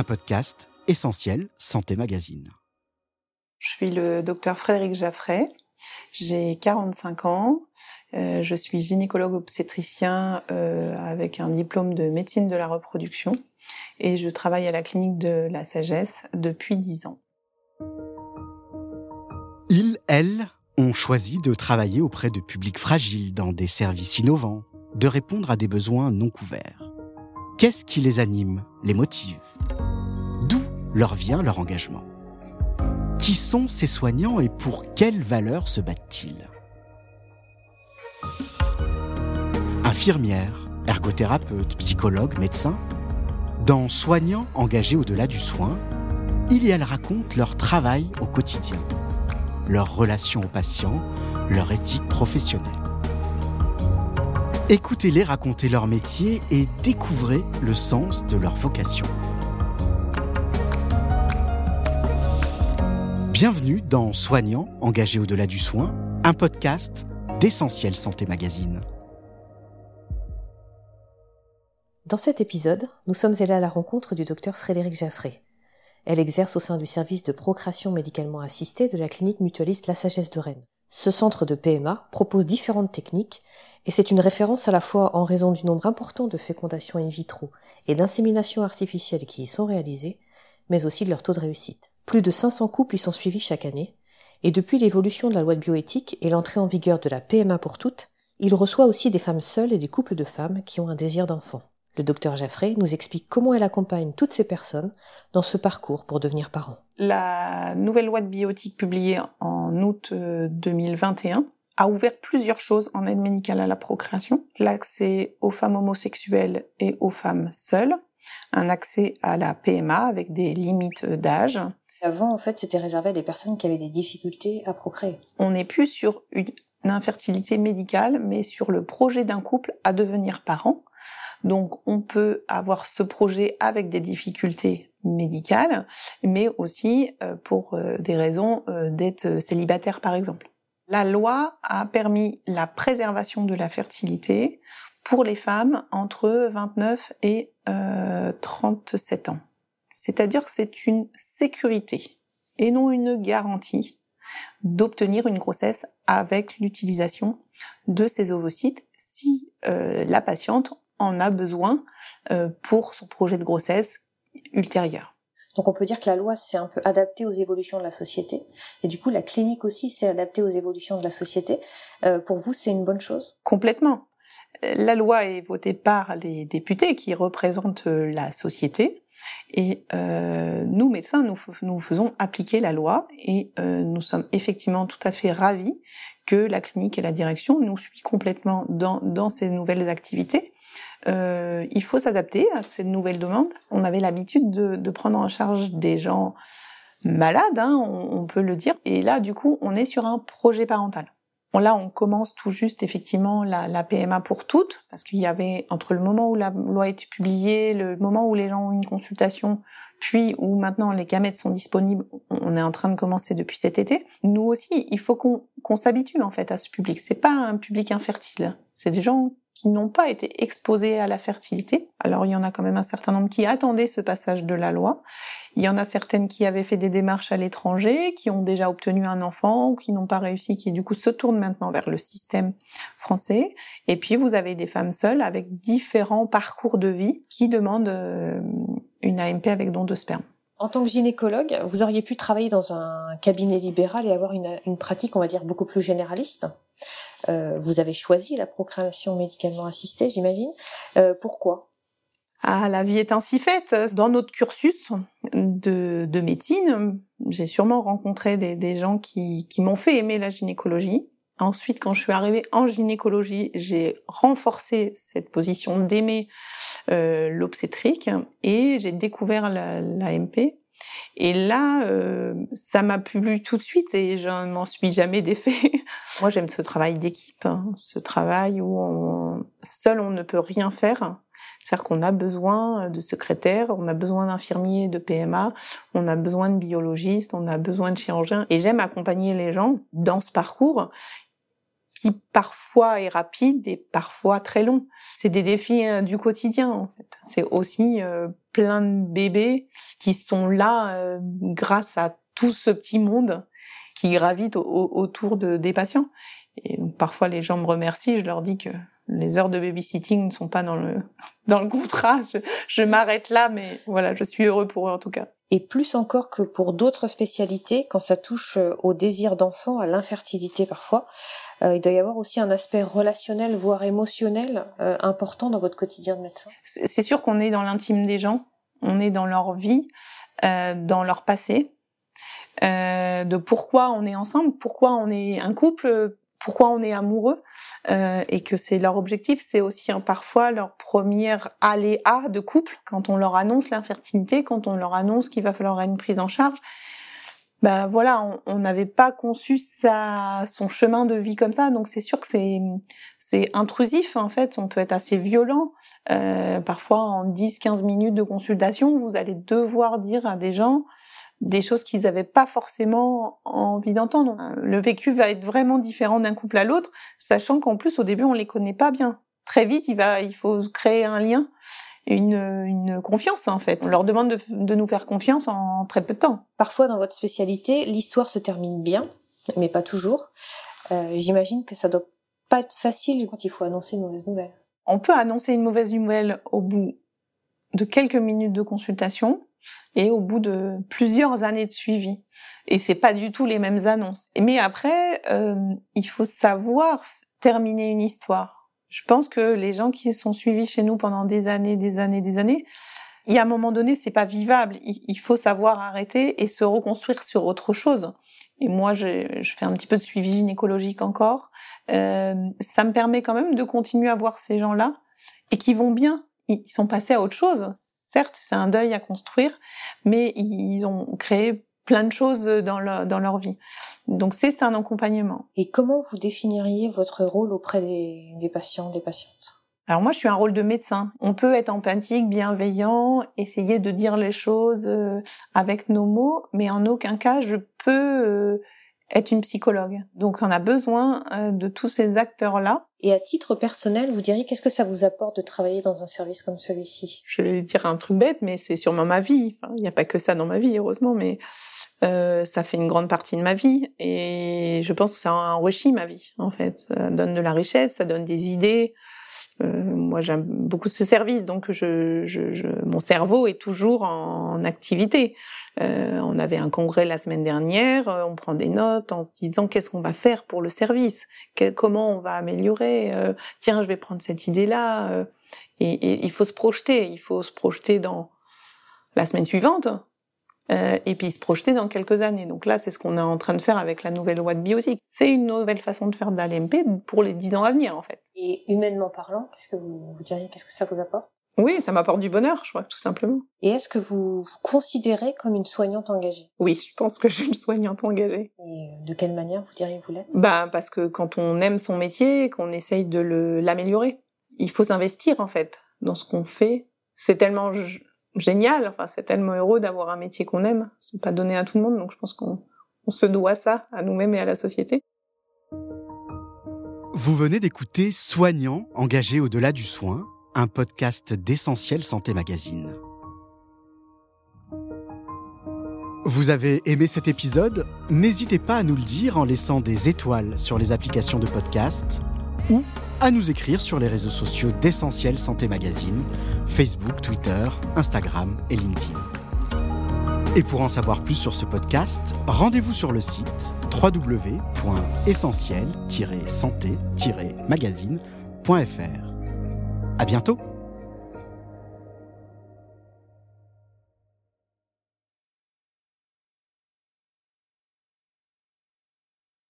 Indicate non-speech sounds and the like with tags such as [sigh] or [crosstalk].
un podcast essentiel Santé Magazine. Je suis le docteur Frédéric Jaffray, j'ai 45 ans, euh, je suis gynécologue obstétricien euh, avec un diplôme de médecine de la reproduction et je travaille à la clinique de la sagesse depuis 10 ans. Ils, elles, ont choisi de travailler auprès de publics fragiles dans des services innovants, de répondre à des besoins non couverts. Qu'est-ce qui les anime, les motive? Leur vient leur engagement Qui sont ces soignants et pour quelles valeurs se battent-ils? Infirmières, ergothérapeutes, psychologues, médecins Dans Soignants engagés au-delà du soin, ils et elles racontent leur travail au quotidien, leur relation aux patients, leur éthique professionnelle. Écoutez-les raconter leur métier et découvrez le sens de leur vocation. Bienvenue dans Soignants engagés au-delà du soin, un podcast d'Essentiel Santé Magazine. Dans cet épisode, nous sommes allés à la rencontre du docteur Frédéric Jaffré. Elle exerce au sein du service de procréation médicalement assistée de la clinique mutualiste La Sagesse de Rennes. Ce centre de PMA propose différentes techniques et c'est une référence à la fois en raison du nombre important de fécondations in vitro et d'inséminations artificielles qui y sont réalisées, mais aussi de leur taux de réussite. Plus de 500 couples y sont suivis chaque année, et depuis l'évolution de la loi de bioéthique et l'entrée en vigueur de la PMA pour toutes, il reçoit aussi des femmes seules et des couples de femmes qui ont un désir d'enfant. Le docteur Jaffray nous explique comment elle accompagne toutes ces personnes dans ce parcours pour devenir parents. La nouvelle loi de bioéthique publiée en août 2021 euh, a ouvert plusieurs choses en aide médicale à la procréation. L'accès aux femmes homosexuelles et aux femmes seules, un accès à la PMA avec des limites d'âge, avant, en fait, c'était réservé à des personnes qui avaient des difficultés à procréer. On n'est plus sur une infertilité médicale, mais sur le projet d'un couple à devenir parent. Donc, on peut avoir ce projet avec des difficultés médicales, mais aussi euh, pour euh, des raisons euh, d'être célibataire, par exemple. La loi a permis la préservation de la fertilité pour les femmes entre 29 et 37 ans. C'est-à-dire que c'est une sécurité et non une garantie d'obtenir une grossesse avec l'utilisation de ces ovocytes si euh, la patiente en a besoin euh, pour son projet de grossesse ultérieur. Donc on peut dire que la loi s'est un peu adaptée aux évolutions de la société et du coup la clinique aussi s'est adaptée aux évolutions de la société. Euh, pour vous, c'est une bonne chose? Complètement. La loi est votée par les députés qui représentent la société et euh, nous, médecins, nous, nous, faisons appliquer la loi et euh, nous sommes effectivement tout à fait ravis que la clinique et la direction nous suivent complètement dans, dans ces nouvelles activités. Euh, il faut s'adapter à ces nouvelles demandes. On avait l'habitude de, de, prendre en charge des gens malades, hein, on peut le dire. Et là, du coup, on est sur un projet parental. Là, on commence tout juste effectivement la, la PMA pour toutes, parce qu'il y avait entre le moment où la loi a été publiée, le moment où les gens ont une consultation, puis où maintenant les gamètes sont disponibles, on est en train de commencer depuis cet été. Nous aussi, il faut qu'on s'habitue en fait à ce public. C'est pas un public infertile, c'est des gens qui n'ont pas été exposés à la fertilité. Alors il y en a quand même un certain nombre qui attendaient ce passage de la loi. Il y en a certaines qui avaient fait des démarches à l'étranger, qui ont déjà obtenu un enfant qui n'ont pas réussi, qui du coup se tournent maintenant vers le système français. Et puis vous avez des femmes seules avec différents parcours de vie qui demandent euh, une AMP avec don de sperme. En tant que gynécologue, vous auriez pu travailler dans un cabinet libéral et avoir une pratique, on va dire, beaucoup plus généraliste. Euh, vous avez choisi la procréation médicalement assistée, j'imagine. Euh, pourquoi? Ah, la vie est ainsi faite. Dans notre cursus de, de médecine, j'ai sûrement rencontré des, gens qui, m'ont fait aimer la gynécologie. Ensuite, quand je suis arrivée en gynécologie, j'ai renforcé cette position d'aimer euh, l'obstétrique et j'ai découvert l'AMP. Et là, euh, ça m'a plu tout de suite et je ne m'en suis jamais défait. [laughs] Moi, j'aime ce travail d'équipe, hein, ce travail où on, seul on ne peut rien faire. C'est-à-dire qu'on a besoin de secrétaires, on a besoin d'infirmiers, de PMA, on a besoin de biologistes, on a besoin de chirurgiens. Et j'aime accompagner les gens dans ce parcours qui parfois est rapide et parfois très long. C'est des défis euh, du quotidien en fait. C'est aussi euh, plein de bébés qui sont là euh, grâce à tout ce petit monde qui gravite autour de, des patients. Et parfois les gens me remercient, je leur dis que les heures de babysitting ne sont pas dans le [laughs] dans le contrat. Je, je m'arrête là, mais voilà, je suis heureux pour eux en tout cas. Et plus encore que pour d'autres spécialités, quand ça touche au désir d'enfant, à l'infertilité parfois, euh, il doit y avoir aussi un aspect relationnel, voire émotionnel, euh, important dans votre quotidien de médecin. C'est sûr qu'on est dans l'intime des gens, on est dans leur vie, euh, dans leur passé, euh, de pourquoi on est ensemble, pourquoi on est un couple, pourquoi on est amoureux, euh, et que c'est leur objectif, c'est aussi hein, parfois leur première aléa de couple, quand on leur annonce l'infertilité, quand on leur annonce qu'il va falloir une prise en charge ben voilà, on n'avait pas conçu sa, son chemin de vie comme ça, donc c'est sûr que c'est c'est intrusif en fait. On peut être assez violent. Euh, parfois, en 10-15 minutes de consultation, vous allez devoir dire à des gens des choses qu'ils n'avaient pas forcément envie d'entendre. Le vécu va être vraiment différent d'un couple à l'autre, sachant qu'en plus au début on les connaît pas bien. Très vite, il va, il faut créer un lien une, une confiance en fait. On leur demande de, de, nous faire confiance en très peu de temps. Parfois dans votre spécialité, l'histoire se termine bien, mais pas toujours. Euh, J'imagine que ça doit pas être facile quand il faut annoncer une mauvaise nouvelle. On peut annoncer une mauvaise nouvelle au bout de quelques minutes de consultation et au bout de plusieurs années de suivi. Et c'est pas du tout les mêmes annonces. Mais après, euh, il faut savoir terminer une histoire. Je pense que les gens qui sont suivis chez nous pendant des années, des années, des années, il y a un moment donné, c'est pas vivable. Il, faut savoir arrêter et se reconstruire sur autre chose. Et moi, je, fais un petit peu de suivi gynécologique encore. Euh, ça me permet quand même de continuer à voir ces gens-là et qui vont bien. Ils sont passés à autre chose. Certes, c'est un deuil à construire, mais ils ont créé plein de choses dans, dans leur vie. Donc c'est un accompagnement. Et comment vous définiriez votre rôle auprès des, des patients, des patientes? Alors moi, je suis un rôle de médecin. On peut être empathique, bienveillant, essayer de dire les choses euh, avec nos mots, mais en aucun cas je peux euh, être une psychologue. Donc on a besoin euh, de tous ces acteurs-là. Et à titre personnel, vous diriez qu'est-ce que ça vous apporte de travailler dans un service comme celui-ci? Je vais dire un truc bête, mais c'est sûrement ma vie. Il n'y a pas que ça dans ma vie, heureusement, mais euh, ça fait une grande partie de ma vie et je pense que ça enrichit ma vie en fait. Ça donne de la richesse, ça donne des idées. Euh, moi, j'aime beaucoup ce service, donc mon cerveau est toujours en, activité. Euh, on avait un congrès la semaine dernière, euh, on prend des notes en se disant qu'est-ce qu'on va faire pour le service, comment on va améliorer. Euh, tiens, je vais prendre cette idée-là. Et il faut se projeter, il faut se projeter dans la semaine suivante, euh, et puis se projeter dans quelques années. Donc là, c'est ce qu'on est en train de faire avec la nouvelle loi de biotique. C'est une nouvelle façon de faire de l'ALMP pour les dix ans à venir, en fait. Et humainement parlant, qu'est-ce que vous, vous diriez, qu'est-ce que ça vous apporte? Oui, ça m'apporte du bonheur, je crois, tout simplement. Et est-ce que vous vous considérez comme une soignante engagée? Oui, je pense que je suis une soignante engagée. Et de quelle manière vous diriez vous l'êtes? Bah, parce que quand on aime son métier, qu'on essaye de l'améliorer, il faut s'investir, en fait, dans ce qu'on fait. C'est tellement génial. C'est tellement heureux d'avoir un métier qu'on aime. C'est pas donné à tout le monde, donc je pense qu'on se doit ça à nous-mêmes et à la société. Vous venez d'écouter Soignant, engagé au-delà du soin, un podcast d'Essentiel Santé Magazine. Vous avez aimé cet épisode? N'hésitez pas à nous le dire en laissant des étoiles sur les applications de podcast à nous écrire sur les réseaux sociaux d'Essentiel Santé Magazine, Facebook, Twitter, Instagram et LinkedIn. Et pour en savoir plus sur ce podcast, rendez-vous sur le site www.essentiel-santé-magazine.fr. À bientôt!